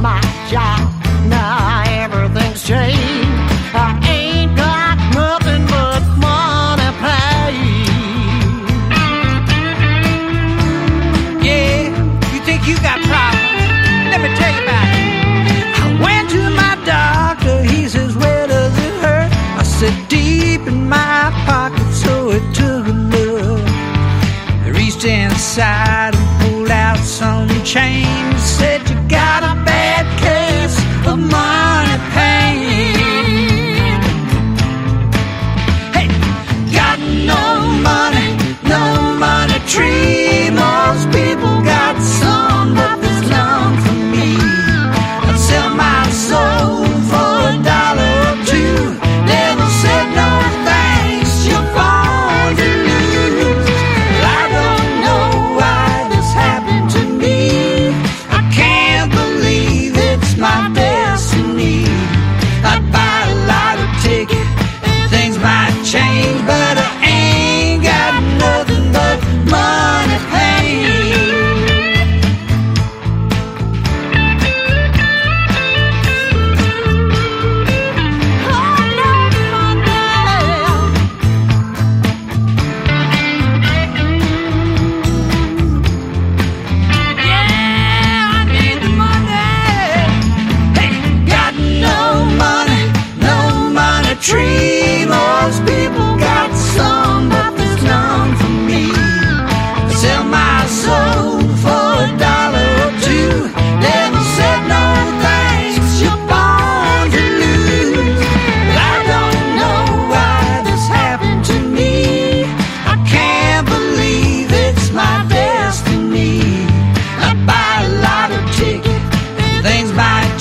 my job. Now everything's changed. I ain't got nothing but money pain. Yeah, you think you got problems? Let me tell you about it. I went to my doctor. He says, Where does it hurt? I said, Deep in my pocket, so it took a look. I reached inside and pulled out some change. Said. tree.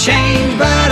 change, but